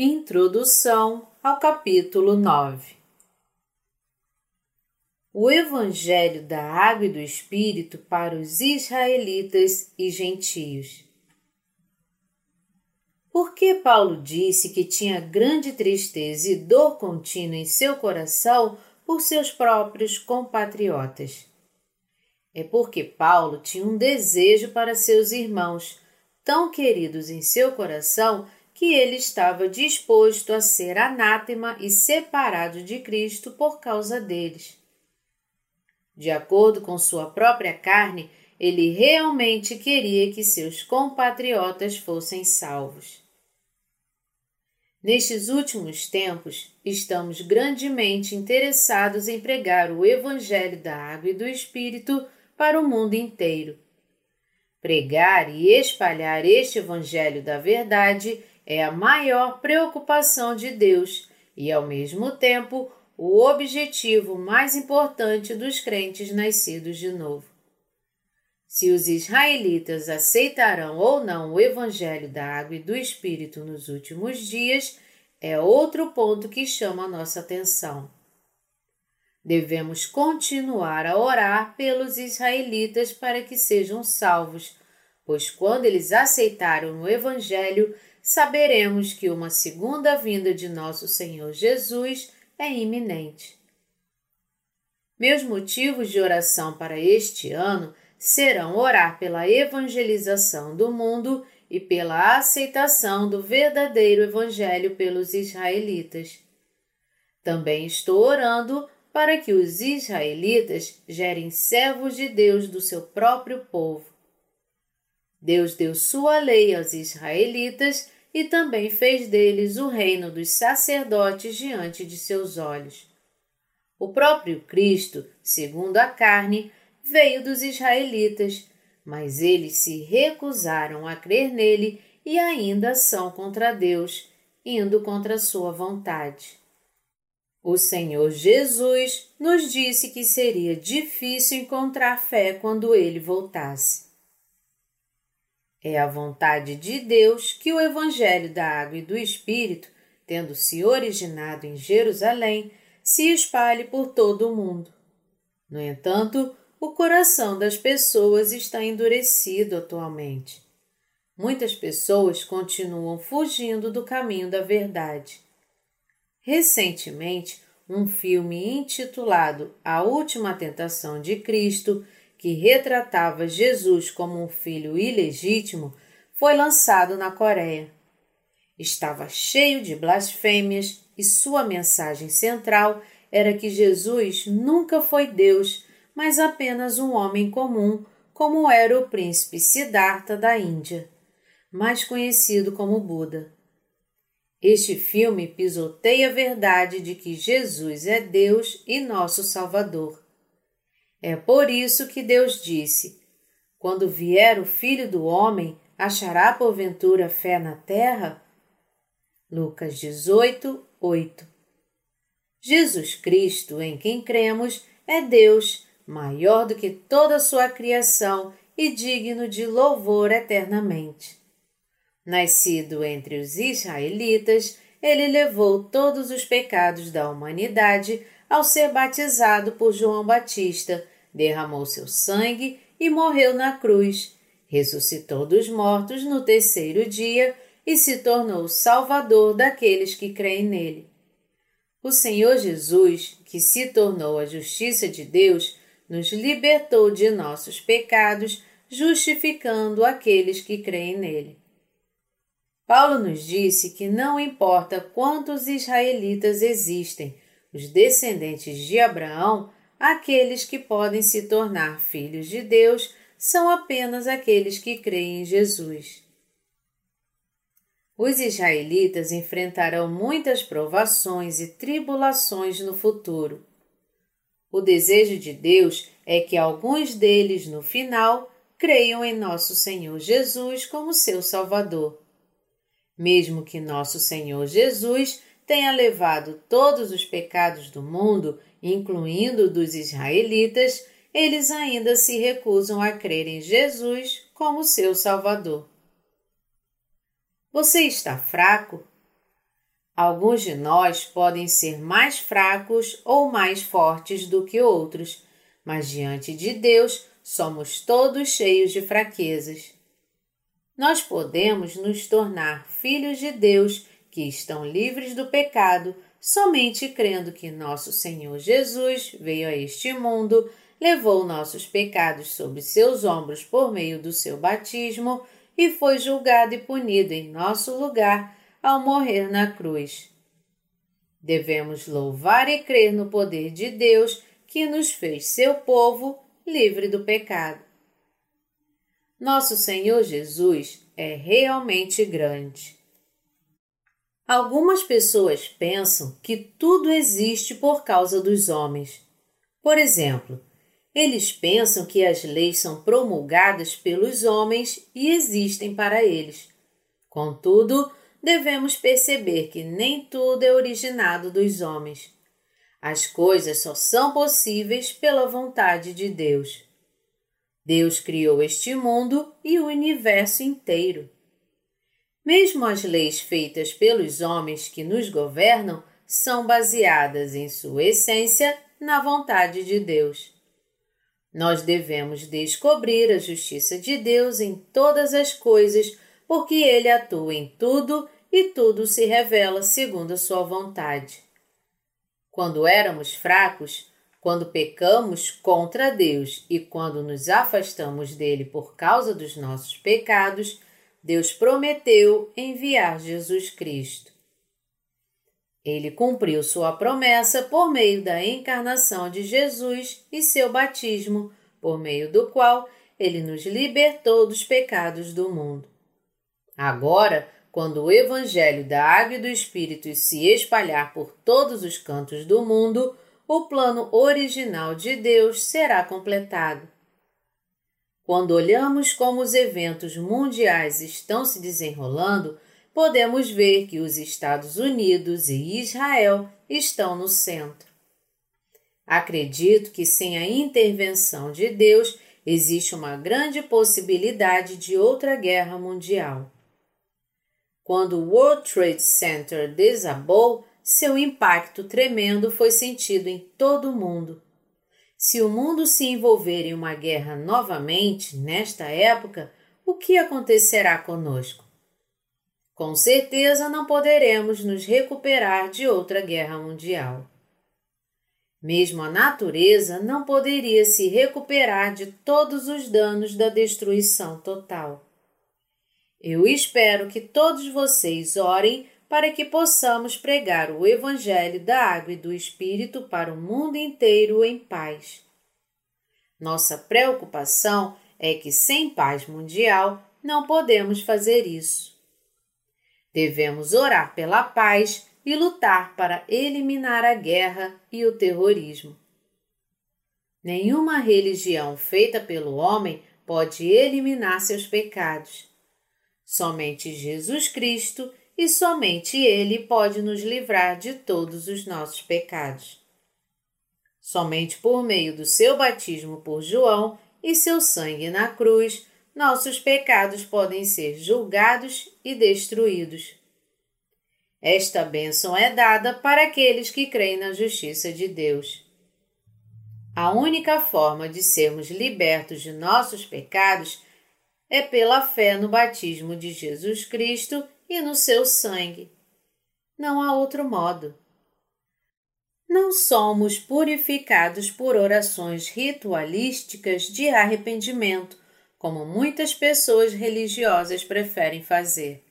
Introdução ao capítulo 9 O Evangelho da Água e do Espírito para os israelitas e gentios. Por que Paulo disse que tinha grande tristeza e dor contínua em seu coração por seus próprios compatriotas? É porque Paulo tinha um desejo para seus irmãos, tão queridos em seu coração que ele estava disposto a ser anátema e separado de Cristo por causa deles. De acordo com sua própria carne, ele realmente queria que seus compatriotas fossem salvos. Nestes últimos tempos, estamos grandemente interessados em pregar o Evangelho da Água e do Espírito para o mundo inteiro. Pregar e espalhar este Evangelho da Verdade é a maior preocupação de Deus e, ao mesmo tempo, o objetivo mais importante dos crentes nascidos de novo. Se os israelitas aceitarão ou não o Evangelho da Água e do Espírito nos últimos dias é outro ponto que chama a nossa atenção. Devemos continuar a orar pelos israelitas para que sejam salvos, pois quando eles aceitaram o Evangelho, saberemos que uma segunda vinda de nosso Senhor Jesus é iminente. Meus motivos de oração para este ano serão orar pela evangelização do mundo e pela aceitação do verdadeiro Evangelho pelos israelitas. Também estou orando para que os israelitas gerem servos de Deus do seu próprio povo. Deus deu sua lei aos israelitas e também fez deles o reino dos sacerdotes diante de seus olhos. O próprio Cristo, segundo a carne, veio dos israelitas, mas eles se recusaram a crer nele e ainda são contra Deus, indo contra sua vontade. O Senhor Jesus nos disse que seria difícil encontrar fé quando ele voltasse. É a vontade de Deus que o Evangelho da Água e do Espírito, tendo se originado em Jerusalém, se espalhe por todo o mundo. No entanto, o coração das pessoas está endurecido atualmente. Muitas pessoas continuam fugindo do caminho da verdade. Recentemente, um filme intitulado A Última Tentação de Cristo que retratava Jesus como um filho ilegítimo, foi lançado na Coreia. Estava cheio de blasfêmias e sua mensagem central era que Jesus nunca foi Deus, mas apenas um homem comum, como era o príncipe Siddhartha da Índia, mais conhecido como Buda. Este filme pisoteia a verdade de que Jesus é Deus e nosso Salvador. É por isso que Deus disse: Quando vier o Filho do Homem, achará porventura fé na terra? Lucas 18, 8 Jesus Cristo, em quem cremos, é Deus, maior do que toda a sua criação e digno de louvor eternamente. Nascido entre os israelitas, ele levou todos os pecados da humanidade ao ser batizado por João Batista, derramou seu sangue e morreu na cruz, ressuscitou dos mortos no terceiro dia e se tornou o Salvador daqueles que creem nele. O Senhor Jesus, que se tornou a justiça de Deus, nos libertou de nossos pecados, justificando aqueles que creem nele. Paulo nos disse que não importa quantos israelitas existem, os descendentes de Abraão, aqueles que podem se tornar filhos de Deus, são apenas aqueles que creem em Jesus. Os israelitas enfrentarão muitas provações e tribulações no futuro. O desejo de Deus é que alguns deles, no final, creiam em nosso Senhor Jesus como seu Salvador. Mesmo que nosso Senhor Jesus tenha levado todos os pecados do mundo, incluindo dos israelitas, eles ainda se recusam a crer em Jesus como seu Salvador. Você está fraco? Alguns de nós podem ser mais fracos ou mais fortes do que outros, mas diante de Deus somos todos cheios de fraquezas. Nós podemos nos tornar filhos de Deus que estão livres do pecado somente crendo que nosso Senhor Jesus veio a este mundo, levou nossos pecados sobre seus ombros por meio do seu batismo e foi julgado e punido em nosso lugar ao morrer na cruz. Devemos louvar e crer no poder de Deus que nos fez seu povo livre do pecado. Nosso Senhor Jesus é realmente grande. Algumas pessoas pensam que tudo existe por causa dos homens. Por exemplo, eles pensam que as leis são promulgadas pelos homens e existem para eles. Contudo, devemos perceber que nem tudo é originado dos homens. As coisas só são possíveis pela vontade de Deus. Deus criou este mundo e o universo inteiro. Mesmo as leis feitas pelos homens que nos governam são baseadas, em sua essência, na vontade de Deus. Nós devemos descobrir a justiça de Deus em todas as coisas, porque Ele atua em tudo e tudo se revela segundo a Sua vontade. Quando éramos fracos, quando pecamos contra Deus e quando nos afastamos dele por causa dos nossos pecados, Deus prometeu enviar Jesus Cristo. Ele cumpriu sua promessa por meio da encarnação de Jesus e seu batismo, por meio do qual ele nos libertou dos pecados do mundo. Agora, quando o Evangelho da Água e do Espírito se espalhar por todos os cantos do mundo, o plano original de Deus será completado. Quando olhamos como os eventos mundiais estão se desenrolando, podemos ver que os Estados Unidos e Israel estão no centro. Acredito que sem a intervenção de Deus existe uma grande possibilidade de outra guerra mundial. Quando o World Trade Center desabou, seu impacto tremendo foi sentido em todo o mundo. Se o mundo se envolver em uma guerra novamente, nesta época, o que acontecerá conosco? Com certeza não poderemos nos recuperar de outra guerra mundial. Mesmo a natureza não poderia se recuperar de todos os danos da destruição total. Eu espero que todos vocês orem para que possamos pregar o Evangelho da Água e do Espírito para o mundo inteiro em paz. Nossa preocupação é que sem paz mundial não podemos fazer isso. Devemos orar pela paz e lutar para eliminar a guerra e o terrorismo. Nenhuma religião feita pelo homem pode eliminar seus pecados. Somente Jesus Cristo e somente Ele pode nos livrar de todos os nossos pecados. Somente por meio do seu batismo por João e seu sangue na cruz, nossos pecados podem ser julgados e destruídos. Esta bênção é dada para aqueles que creem na justiça de Deus. A única forma de sermos libertos de nossos pecados é pela fé no batismo de Jesus Cristo e no seu sangue. Não há outro modo. Não somos purificados por orações ritualísticas de arrependimento, como muitas pessoas religiosas preferem fazer.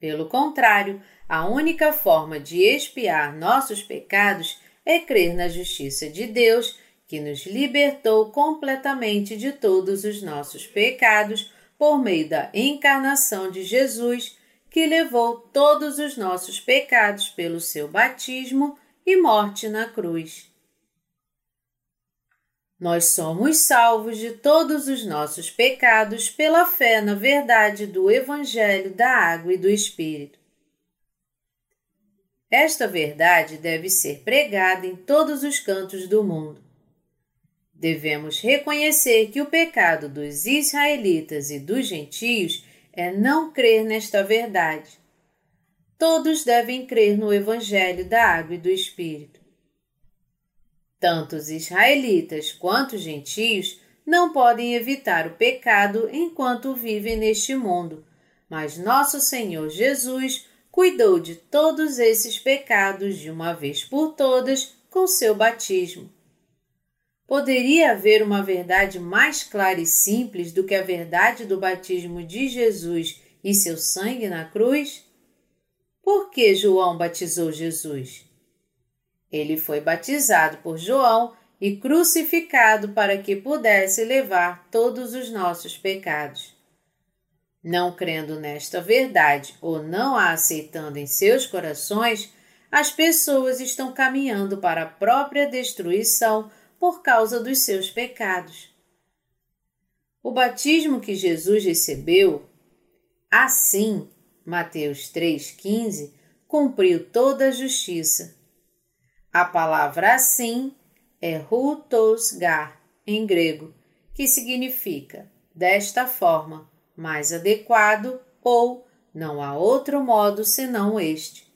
Pelo contrário, a única forma de expiar nossos pecados é crer na justiça de Deus, que nos libertou completamente de todos os nossos pecados por meio da encarnação de Jesus que levou todos os nossos pecados pelo seu batismo e morte na cruz. Nós somos salvos de todos os nossos pecados pela fé na verdade do Evangelho da Água e do Espírito. Esta verdade deve ser pregada em todos os cantos do mundo. Devemos reconhecer que o pecado dos israelitas e dos gentios é não crer nesta verdade. todos devem crer no Evangelho da Água e do Espírito. Tanto os israelitas quanto os gentios não podem evitar o pecado enquanto vivem neste mundo, mas nosso Senhor Jesus cuidou de todos esses pecados de uma vez por todas com seu batismo. Poderia haver uma verdade mais clara e simples do que a verdade do batismo de Jesus e seu sangue na cruz? Por que João batizou Jesus? Ele foi batizado por João e crucificado para que pudesse levar todos os nossos pecados. Não crendo nesta verdade ou não a aceitando em seus corações, as pessoas estão caminhando para a própria destruição por causa dos seus pecados. O batismo que Jesus recebeu, assim, Mateus 3,15, cumpriu toda a justiça. A palavra assim é hutosgar, em grego, que significa desta forma, mais adequado ou não há outro modo senão este.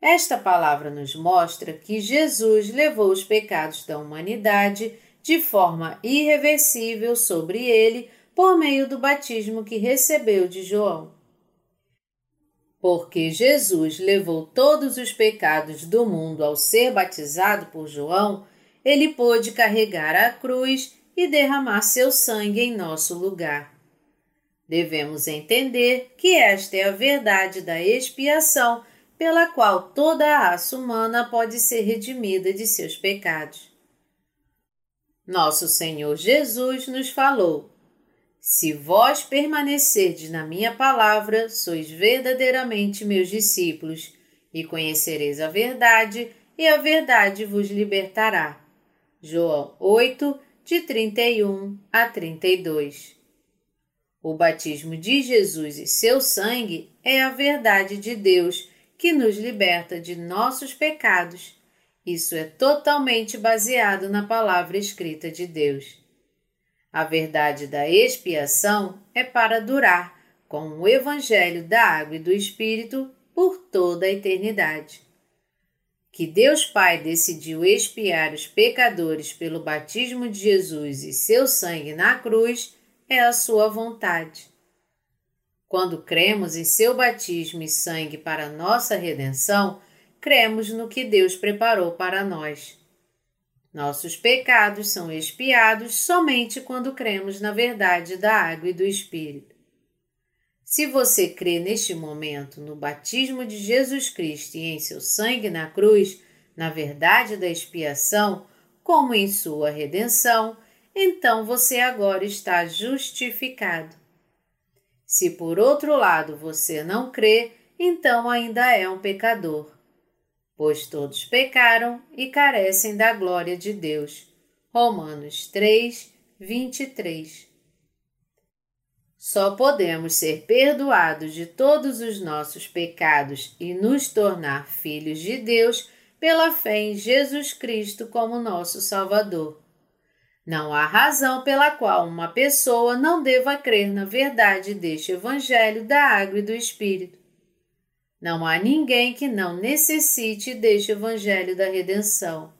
Esta palavra nos mostra que Jesus levou os pecados da humanidade de forma irreversível sobre ele por meio do batismo que recebeu de João. Porque Jesus levou todos os pecados do mundo ao ser batizado por João, ele pôde carregar a cruz e derramar seu sangue em nosso lugar. Devemos entender que esta é a verdade da expiação pela qual toda a raça humana pode ser redimida de seus pecados. Nosso Senhor Jesus nos falou: Se vós permanecerdes na minha palavra, sois verdadeiramente meus discípulos, e conhecereis a verdade, e a verdade vos libertará. João 8, de 31 a 32. O batismo de Jesus e seu sangue é a verdade de Deus que nos liberta de nossos pecados. Isso é totalmente baseado na palavra escrita de Deus. A verdade da expiação é para durar com o Evangelho da Água e do Espírito por toda a eternidade. Que Deus Pai decidiu expiar os pecadores pelo batismo de Jesus e seu sangue na cruz é a sua vontade. Quando cremos em seu batismo e sangue para nossa redenção, cremos no que Deus preparou para nós. Nossos pecados são expiados somente quando cremos na verdade da água e do Espírito. Se você crê neste momento no batismo de Jesus Cristo e em seu sangue na cruz, na verdade da expiação, como em sua redenção, então você agora está justificado. Se por outro lado você não crê, então ainda é um pecador. Pois todos pecaram e carecem da glória de Deus. Romanos 3, 23. Só podemos ser perdoados de todos os nossos pecados e nos tornar filhos de Deus pela fé em Jesus Cristo como nosso Salvador. Não há razão pela qual uma pessoa não deva crer na verdade deste Evangelho da água e do Espírito. Não há ninguém que não necessite deste Evangelho da redenção.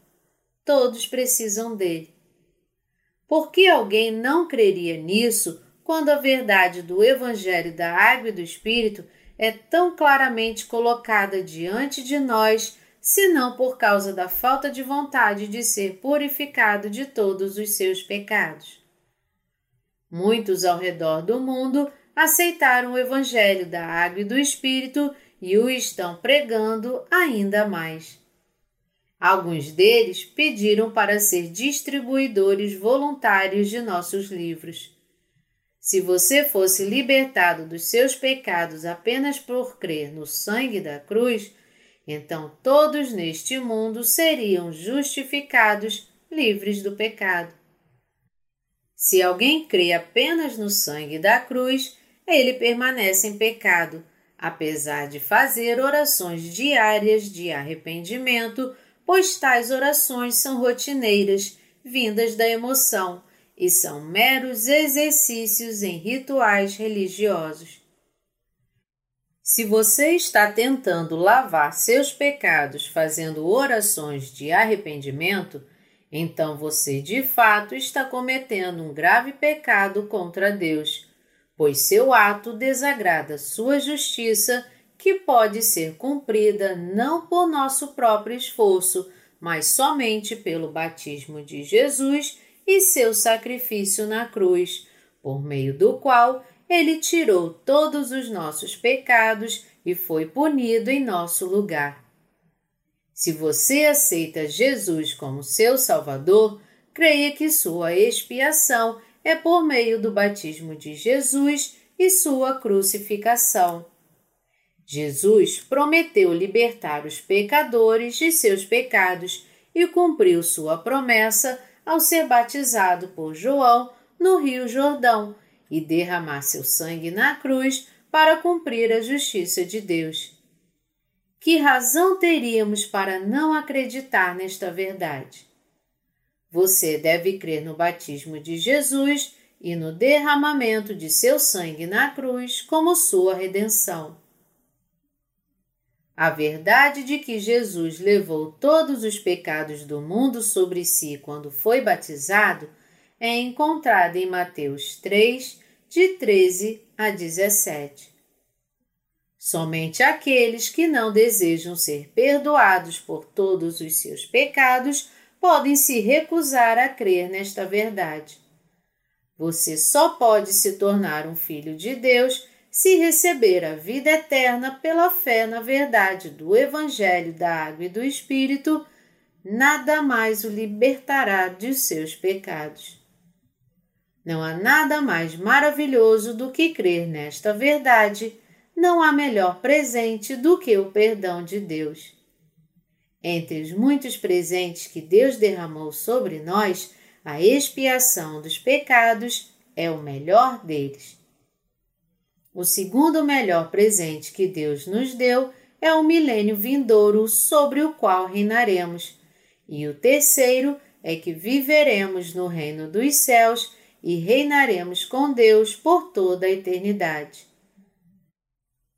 Todos precisam dele. Por que alguém não creria nisso quando a verdade do Evangelho da água e do Espírito é tão claramente colocada diante de nós senão por causa da falta de vontade de ser purificado de todos os seus pecados. Muitos ao redor do mundo aceitaram o Evangelho da Água e do Espírito e o estão pregando ainda mais. Alguns deles pediram para ser distribuidores voluntários de nossos livros. Se você fosse libertado dos seus pecados apenas por crer no sangue da cruz, então todos neste mundo seriam justificados, livres do pecado. Se alguém crê apenas no sangue da cruz, ele permanece em pecado, apesar de fazer orações diárias de arrependimento, pois tais orações são rotineiras, vindas da emoção, e são meros exercícios em rituais religiosos. Se você está tentando lavar seus pecados fazendo orações de arrependimento, então você de fato está cometendo um grave pecado contra Deus, pois seu ato desagrada sua justiça, que pode ser cumprida não por nosso próprio esforço, mas somente pelo batismo de Jesus e seu sacrifício na cruz, por meio do qual ele tirou todos os nossos pecados e foi punido em nosso lugar. Se você aceita Jesus como seu Salvador, creia que sua expiação é por meio do batismo de Jesus e sua crucificação. Jesus prometeu libertar os pecadores de seus pecados e cumpriu sua promessa ao ser batizado por João no Rio Jordão e derramar seu sangue na cruz para cumprir a justiça de Deus. Que razão teríamos para não acreditar nesta verdade? Você deve crer no batismo de Jesus e no derramamento de seu sangue na cruz como sua redenção. A verdade de que Jesus levou todos os pecados do mundo sobre si quando foi batizado é encontrada em Mateus 3, de 13 a 17. Somente aqueles que não desejam ser perdoados por todos os seus pecados podem se recusar a crer nesta verdade. Você só pode se tornar um filho de Deus se receber a vida eterna pela fé na verdade do Evangelho da Água e do Espírito, nada mais o libertará de seus pecados. Não há nada mais maravilhoso do que crer nesta verdade, não há melhor presente do que o perdão de Deus. Entre os muitos presentes que Deus derramou sobre nós, a expiação dos pecados é o melhor deles. O segundo melhor presente que Deus nos deu é o milênio vindouro sobre o qual reinaremos, e o terceiro é que viveremos no reino dos céus e reinaremos com Deus por toda a eternidade.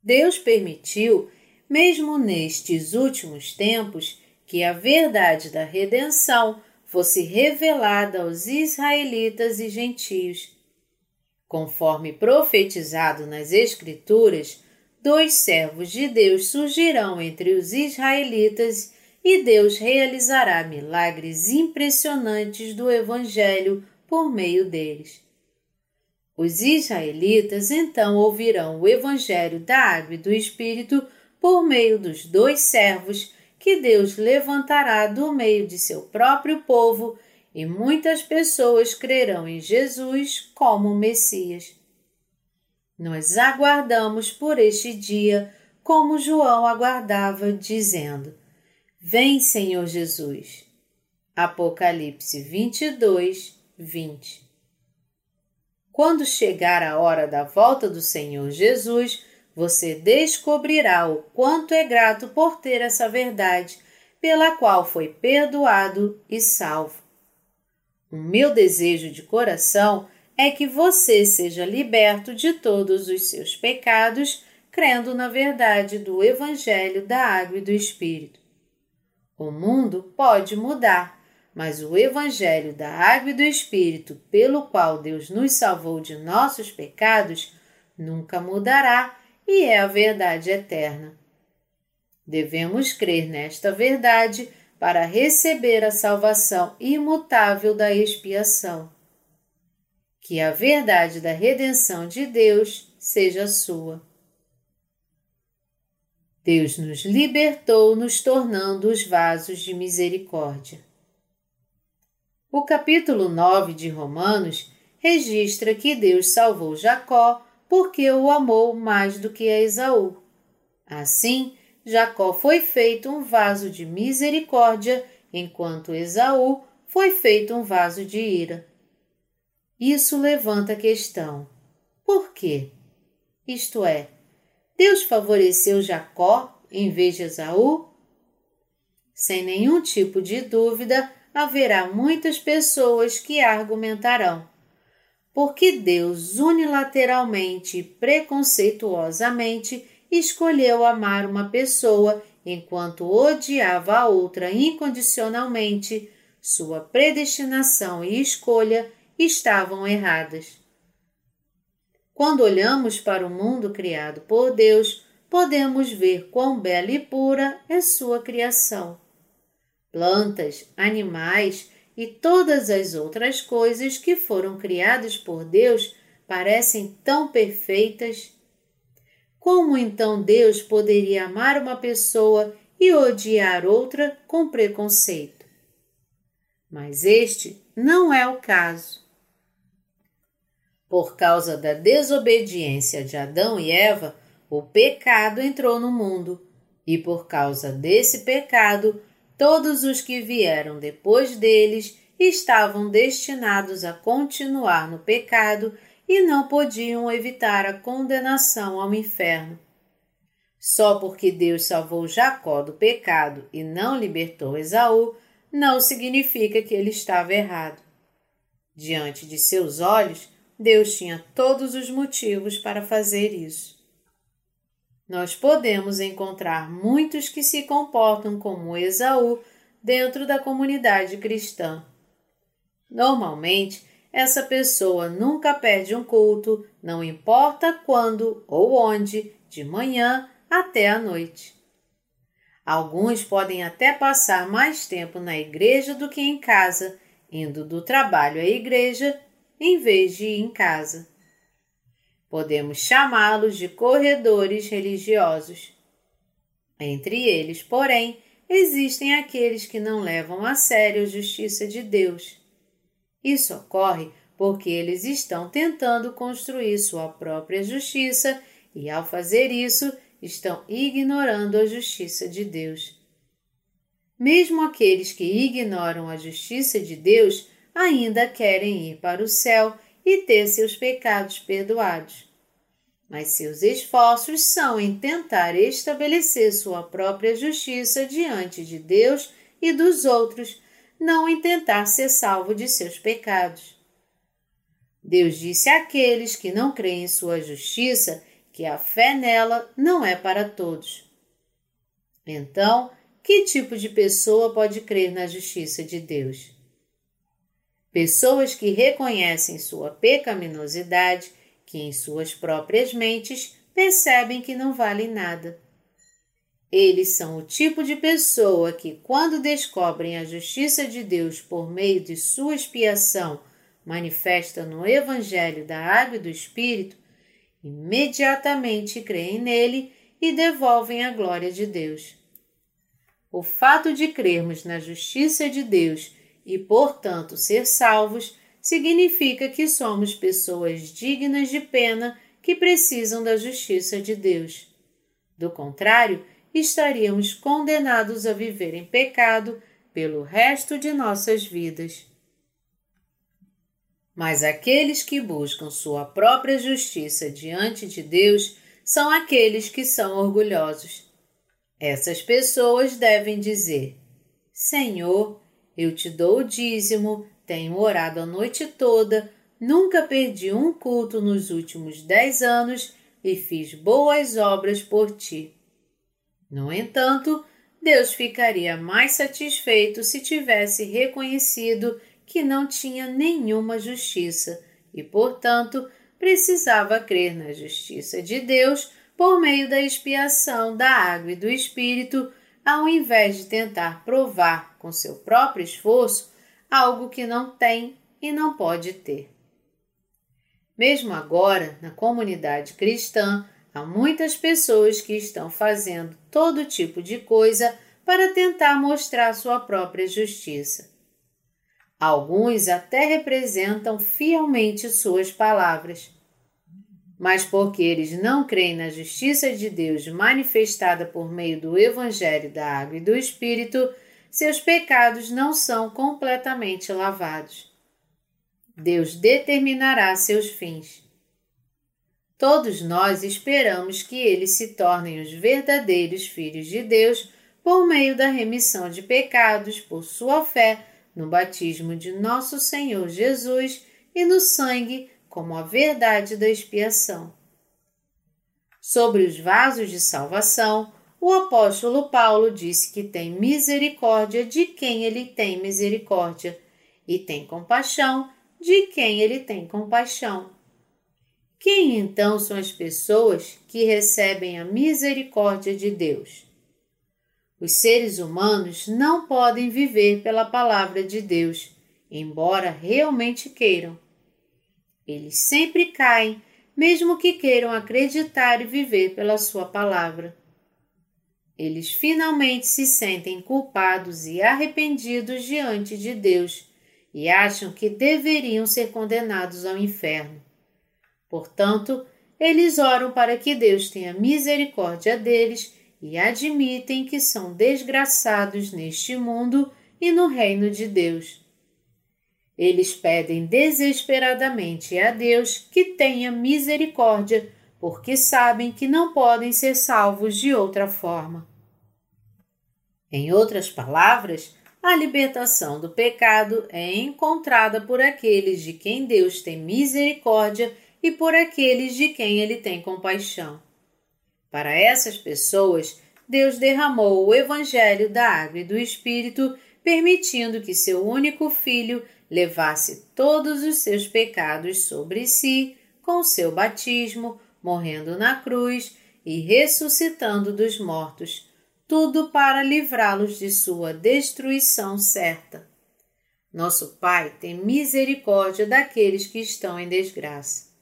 Deus permitiu, mesmo nestes últimos tempos, que a verdade da redenção fosse revelada aos israelitas e gentios. Conforme profetizado nas Escrituras, dois servos de Deus surgirão entre os israelitas e Deus realizará milagres impressionantes do Evangelho por meio deles. Os israelitas então ouvirão o Evangelho da Água e do Espírito por meio dos dois servos que Deus levantará do meio de seu próprio povo e muitas pessoas crerão em Jesus como Messias. Nós aguardamos por este dia como João aguardava, dizendo: Vem, Senhor Jesus. Apocalipse 22, 20. Quando chegar a hora da volta do Senhor Jesus, você descobrirá o quanto é grato por ter essa verdade, pela qual foi perdoado e salvo. O meu desejo de coração é que você seja liberto de todos os seus pecados, crendo na verdade do Evangelho da Água e do Espírito. O mundo pode mudar, mas o Evangelho da Água e do Espírito, pelo qual Deus nos salvou de nossos pecados, nunca mudará e é a verdade eterna. Devemos crer nesta verdade para receber a salvação imutável da expiação. Que a verdade da redenção de Deus seja sua. Deus nos libertou, nos tornando os vasos de misericórdia. O capítulo 9 de Romanos registra que Deus salvou Jacó porque o amou mais do que a Esaú. Assim, Jacó foi feito um vaso de misericórdia, enquanto Esaú foi feito um vaso de ira. Isso levanta a questão: por quê? Isto é, Deus favoreceu Jacó em vez de Esaú? Sem nenhum tipo de dúvida, haverá muitas pessoas que argumentarão. Porque Deus unilateralmente e preconceituosamente escolheu amar uma pessoa enquanto odiava a outra incondicionalmente, sua predestinação e escolha estavam erradas. Quando olhamos para o mundo criado por Deus, podemos ver quão bela e pura é sua criação. Plantas, animais e todas as outras coisas que foram criadas por Deus parecem tão perfeitas. Como então Deus poderia amar uma pessoa e odiar outra com preconceito? Mas este não é o caso. Por causa da desobediência de Adão e Eva, o pecado entrou no mundo, e por causa desse pecado, todos os que vieram depois deles estavam destinados a continuar no pecado e não podiam evitar a condenação ao inferno. Só porque Deus salvou Jacó do pecado e não libertou Esaú, não significa que ele estava errado. Diante de seus olhos, Deus tinha todos os motivos para fazer isso. Nós podemos encontrar muitos que se comportam como Esaú dentro da comunidade cristã. Normalmente, essa pessoa nunca perde um culto, não importa quando ou onde, de manhã até à noite. Alguns podem até passar mais tempo na igreja do que em casa, indo do trabalho à igreja em vez de ir em casa. Podemos chamá-los de corredores religiosos. Entre eles, porém, existem aqueles que não levam a sério a justiça de Deus isso ocorre porque eles estão tentando construir sua própria justiça e, ao fazer isso, estão ignorando a justiça de Deus. Mesmo aqueles que ignoram a justiça de Deus ainda querem ir para o céu e ter seus pecados perdoados. Mas seus esforços são em tentar estabelecer sua própria justiça diante de Deus e dos outros não em tentar ser salvo de seus pecados. Deus disse àqueles que não creem em sua justiça que a fé nela não é para todos. Então, que tipo de pessoa pode crer na justiça de Deus? Pessoas que reconhecem sua pecaminosidade, que em suas próprias mentes percebem que não valem nada. Eles são o tipo de pessoa que, quando descobrem a justiça de Deus por meio de sua expiação manifesta no Evangelho da Água e do Espírito, imediatamente creem nele e devolvem a glória de Deus. O fato de crermos na justiça de Deus e, portanto, ser salvos significa que somos pessoas dignas de pena que precisam da justiça de Deus. Do contrário, estaríamos condenados a viver em pecado pelo resto de nossas vidas. Mas aqueles que buscam sua própria justiça diante de Deus são aqueles que são orgulhosos. Essas pessoas devem dizer: Senhor, eu te dou o dízimo, tenho orado a noite toda, nunca perdi um culto nos últimos dez anos e fiz boas obras por ti. No entanto, Deus ficaria mais satisfeito se tivesse reconhecido que não tinha nenhuma justiça e, portanto, precisava crer na justiça de Deus por meio da expiação da água e do Espírito, ao invés de tentar provar com seu próprio esforço algo que não tem e não pode ter. Mesmo agora, na comunidade cristã, Há muitas pessoas que estão fazendo todo tipo de coisa para tentar mostrar sua própria justiça. Alguns até representam fielmente suas palavras. Mas porque eles não creem na justiça de Deus manifestada por meio do Evangelho da Água e do Espírito, seus pecados não são completamente lavados. Deus determinará seus fins. Todos nós esperamos que eles se tornem os verdadeiros filhos de Deus por meio da remissão de pecados por sua fé no batismo de nosso Senhor Jesus e no sangue como a verdade da expiação. Sobre os vasos de salvação, o apóstolo Paulo disse que tem misericórdia de quem ele tem misericórdia e tem compaixão de quem ele tem compaixão. Quem então são as pessoas que recebem a misericórdia de Deus? Os seres humanos não podem viver pela palavra de Deus, embora realmente queiram. Eles sempre caem, mesmo que queiram acreditar e viver pela Sua palavra. Eles finalmente se sentem culpados e arrependidos diante de Deus e acham que deveriam ser condenados ao inferno. Portanto, eles oram para que Deus tenha misericórdia deles e admitem que são desgraçados neste mundo e no reino de Deus. Eles pedem desesperadamente a Deus que tenha misericórdia, porque sabem que não podem ser salvos de outra forma. Em outras palavras, a libertação do pecado é encontrada por aqueles de quem Deus tem misericórdia e por aqueles de quem ele tem compaixão. Para essas pessoas, Deus derramou o Evangelho da Água e do Espírito, permitindo que seu único filho levasse todos os seus pecados sobre si com seu batismo, morrendo na cruz e ressuscitando dos mortos, tudo para livrá-los de sua destruição certa. Nosso Pai tem misericórdia daqueles que estão em desgraça.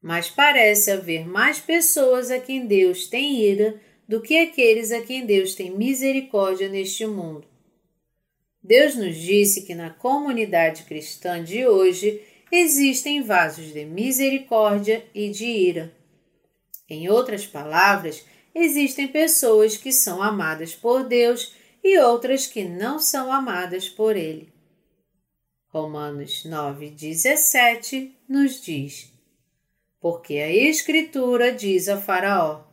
Mas parece haver mais pessoas a quem Deus tem ira do que aqueles a quem Deus tem misericórdia neste mundo. Deus nos disse que na comunidade cristã de hoje existem vasos de misericórdia e de ira. Em outras palavras, existem pessoas que são amadas por Deus e outras que não são amadas por Ele. Romanos 9,17 nos diz: Porque a Escritura diz a Faraó: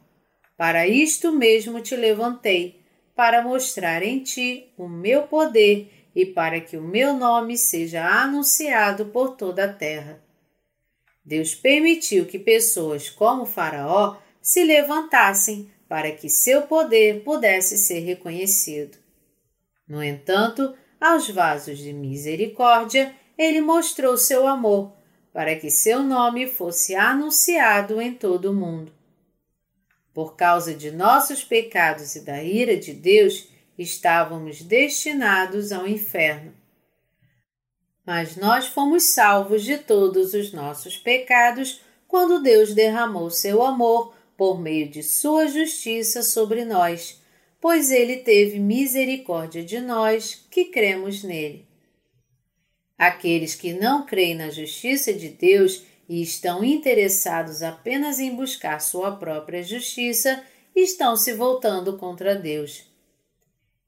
Para isto mesmo te levantei para mostrar em ti o meu poder e para que o meu nome seja anunciado por toda a terra. Deus permitiu que pessoas como Faraó se levantassem para que seu poder pudesse ser reconhecido. No entanto, aos vasos de misericórdia, ele mostrou seu amor, para que seu nome fosse anunciado em todo o mundo. Por causa de nossos pecados e da ira de Deus, estávamos destinados ao inferno. Mas nós fomos salvos de todos os nossos pecados quando Deus derramou seu amor por meio de sua justiça sobre nós, pois ele teve misericórdia de nós que cremos nele. Aqueles que não creem na justiça de Deus e estão interessados apenas em buscar sua própria justiça, estão se voltando contra Deus.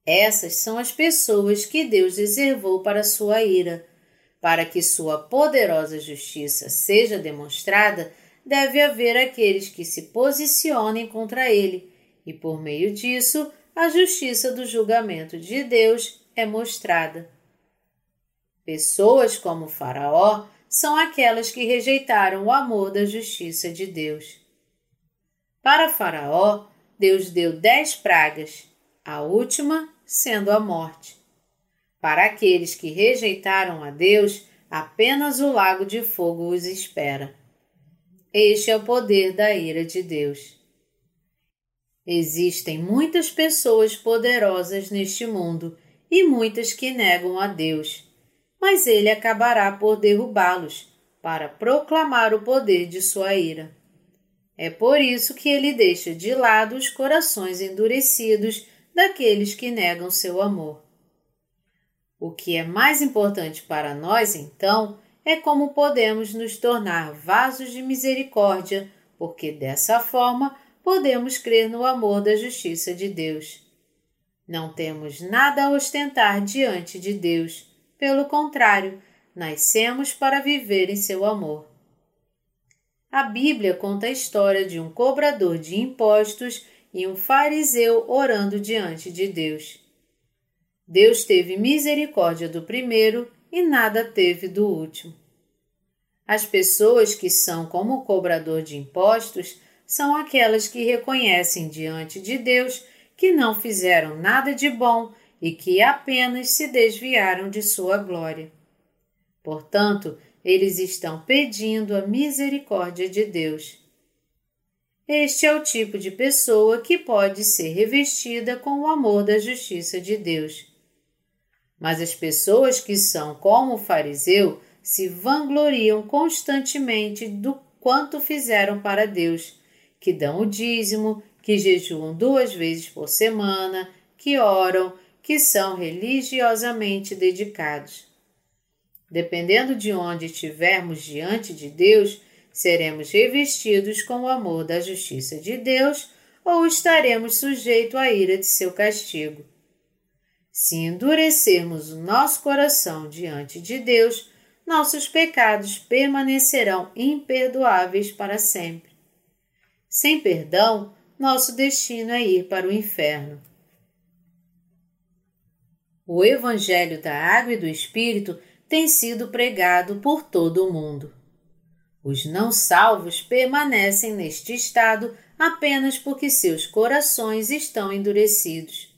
Essas são as pessoas que Deus reservou para sua ira. Para que sua poderosa justiça seja demonstrada, deve haver aqueles que se posicionem contra ele, e por meio disso, a justiça do julgamento de Deus é mostrada. Pessoas como Faraó são aquelas que rejeitaram o amor da justiça de Deus. Para Faraó, Deus deu dez pragas, a última sendo a morte. Para aqueles que rejeitaram a Deus, apenas o lago de fogo os espera. Este é o poder da ira de Deus. Existem muitas pessoas poderosas neste mundo e muitas que negam a Deus mas ele acabará por derrubá-los, para proclamar o poder de sua ira. É por isso que ele deixa de lado os corações endurecidos daqueles que negam seu amor. O que é mais importante para nós, então, é como podemos nos tornar vasos de misericórdia, porque dessa forma podemos crer no amor da justiça de Deus. Não temos nada a ostentar diante de Deus pelo contrário, nascemos para viver em seu amor. A Bíblia conta a história de um cobrador de impostos e um fariseu orando diante de Deus. Deus teve misericórdia do primeiro e nada teve do último. As pessoas que são como o cobrador de impostos são aquelas que reconhecem diante de Deus que não fizeram nada de bom e que apenas se desviaram de sua glória. Portanto, eles estão pedindo a misericórdia de Deus. Este é o tipo de pessoa que pode ser revestida com o amor da justiça de Deus. Mas as pessoas que são como o fariseu se vangloriam constantemente do quanto fizeram para Deus, que dão o dízimo, que jejuam duas vezes por semana, que oram, que são religiosamente dedicados. Dependendo de onde estivermos diante de Deus, seremos revestidos com o amor da justiça de Deus ou estaremos sujeitos à ira de seu castigo. Se endurecermos o nosso coração diante de Deus, nossos pecados permanecerão imperdoáveis para sempre. Sem perdão, nosso destino é ir para o inferno. O Evangelho da Água e do Espírito tem sido pregado por todo o mundo. Os não salvos permanecem neste estado apenas porque seus corações estão endurecidos.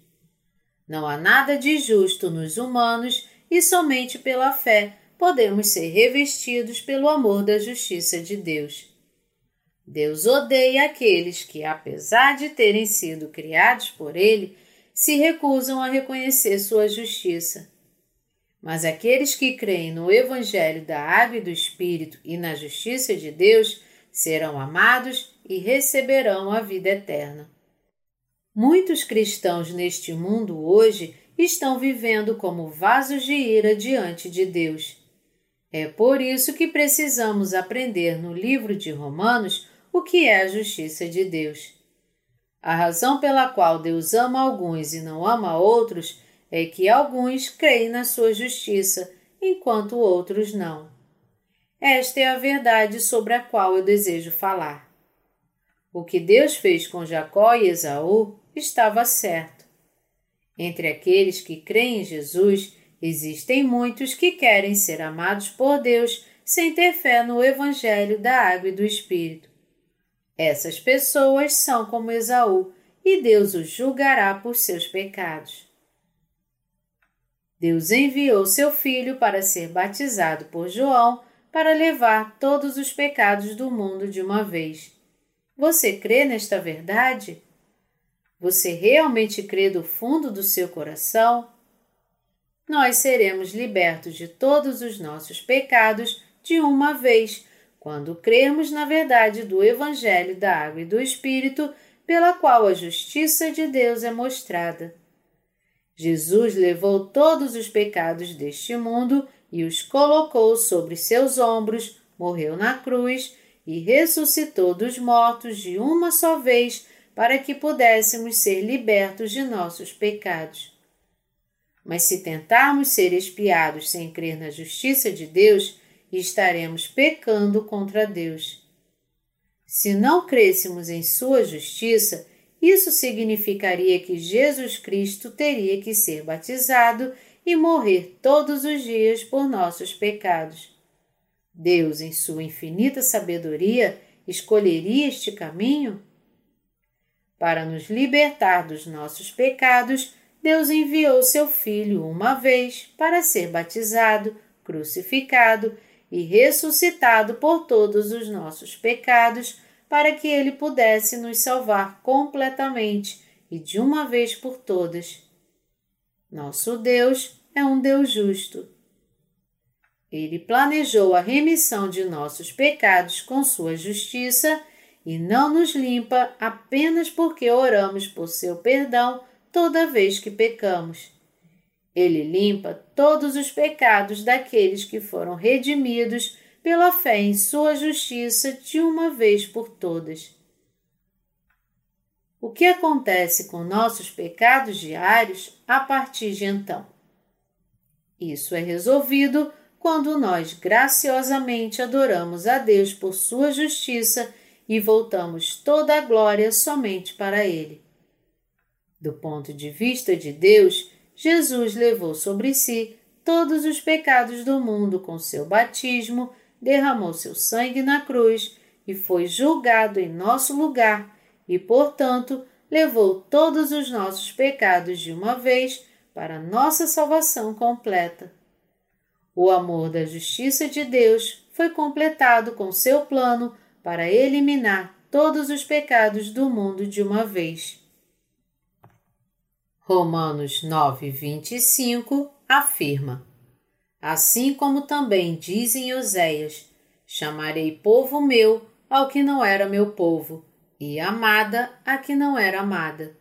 Não há nada de justo nos humanos e somente pela fé podemos ser revestidos pelo amor da justiça de Deus. Deus odeia aqueles que, apesar de terem sido criados por Ele, se recusam a reconhecer sua justiça. Mas aqueles que creem no Evangelho da Água e do Espírito e na justiça de Deus serão amados e receberão a vida eterna. Muitos cristãos neste mundo hoje estão vivendo como vasos de ira diante de Deus. É por isso que precisamos aprender no livro de Romanos o que é a justiça de Deus. A razão pela qual Deus ama alguns e não ama outros é que alguns creem na sua justiça, enquanto outros não. Esta é a verdade sobre a qual eu desejo falar. O que Deus fez com Jacó e Esaú estava certo. Entre aqueles que creem em Jesus, existem muitos que querem ser amados por Deus sem ter fé no Evangelho da Água e do Espírito. Essas pessoas são como Esaú e Deus os julgará por seus pecados. Deus enviou seu filho para ser batizado por João para levar todos os pecados do mundo de uma vez. Você crê nesta verdade? Você realmente crê do fundo do seu coração? Nós seremos libertos de todos os nossos pecados de uma vez, quando crermos na verdade do Evangelho da Água e do Espírito, pela qual a justiça de Deus é mostrada. Jesus levou todos os pecados deste mundo e os colocou sobre seus ombros, morreu na cruz e ressuscitou dos mortos de uma só vez para que pudéssemos ser libertos de nossos pecados. Mas se tentarmos ser espiados sem crer na justiça de Deus, estaremos pecando contra Deus. Se não crêssemos em Sua justiça, isso significaria que Jesus Cristo teria que ser batizado e morrer todos os dias por nossos pecados. Deus, em sua infinita sabedoria, escolheria este caminho? Para nos libertar dos nossos pecados, Deus enviou seu Filho uma vez para ser batizado, crucificado e ressuscitado por todos os nossos pecados, para que ele pudesse nos salvar completamente e de uma vez por todas. Nosso Deus é um Deus justo. Ele planejou a remissão de nossos pecados com sua justiça e não nos limpa apenas porque oramos por seu perdão toda vez que pecamos. Ele limpa todos os pecados daqueles que foram redimidos pela fé em sua justiça de uma vez por todas. O que acontece com nossos pecados diários a partir de então? Isso é resolvido quando nós graciosamente adoramos a Deus por sua justiça e voltamos toda a glória somente para Ele. Do ponto de vista de Deus, Jesus levou sobre si todos os pecados do mundo com seu batismo, derramou seu sangue na cruz e foi julgado em nosso lugar e, portanto, levou todos os nossos pecados de uma vez para nossa salvação completa. O amor da justiça de Deus foi completado com seu plano para eliminar todos os pecados do mundo de uma vez. Romanos 9, 25 afirma: Assim como também dizem Oséias: Chamarei povo meu ao que não era meu povo, e amada a que não era amada.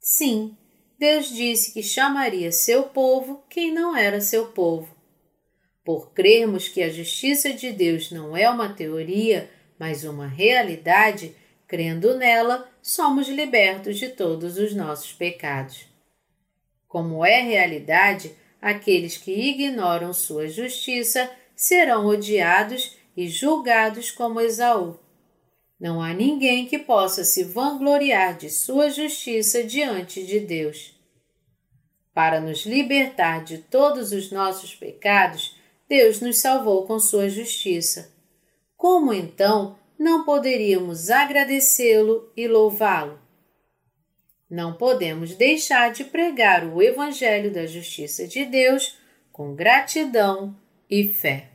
Sim, Deus disse que chamaria seu povo quem não era seu povo. Por crermos que a justiça de Deus não é uma teoria, mas uma realidade, crendo nela, somos libertos de todos os nossos pecados. Como é realidade, aqueles que ignoram sua justiça serão odiados e julgados como Esaú. Não há ninguém que possa se vangloriar de sua justiça diante de Deus. Para nos libertar de todos os nossos pecados, Deus nos salvou com sua justiça. Como então não poderíamos agradecê-lo e louvá-lo? Não podemos deixar de pregar o Evangelho da Justiça de Deus com gratidão e fé.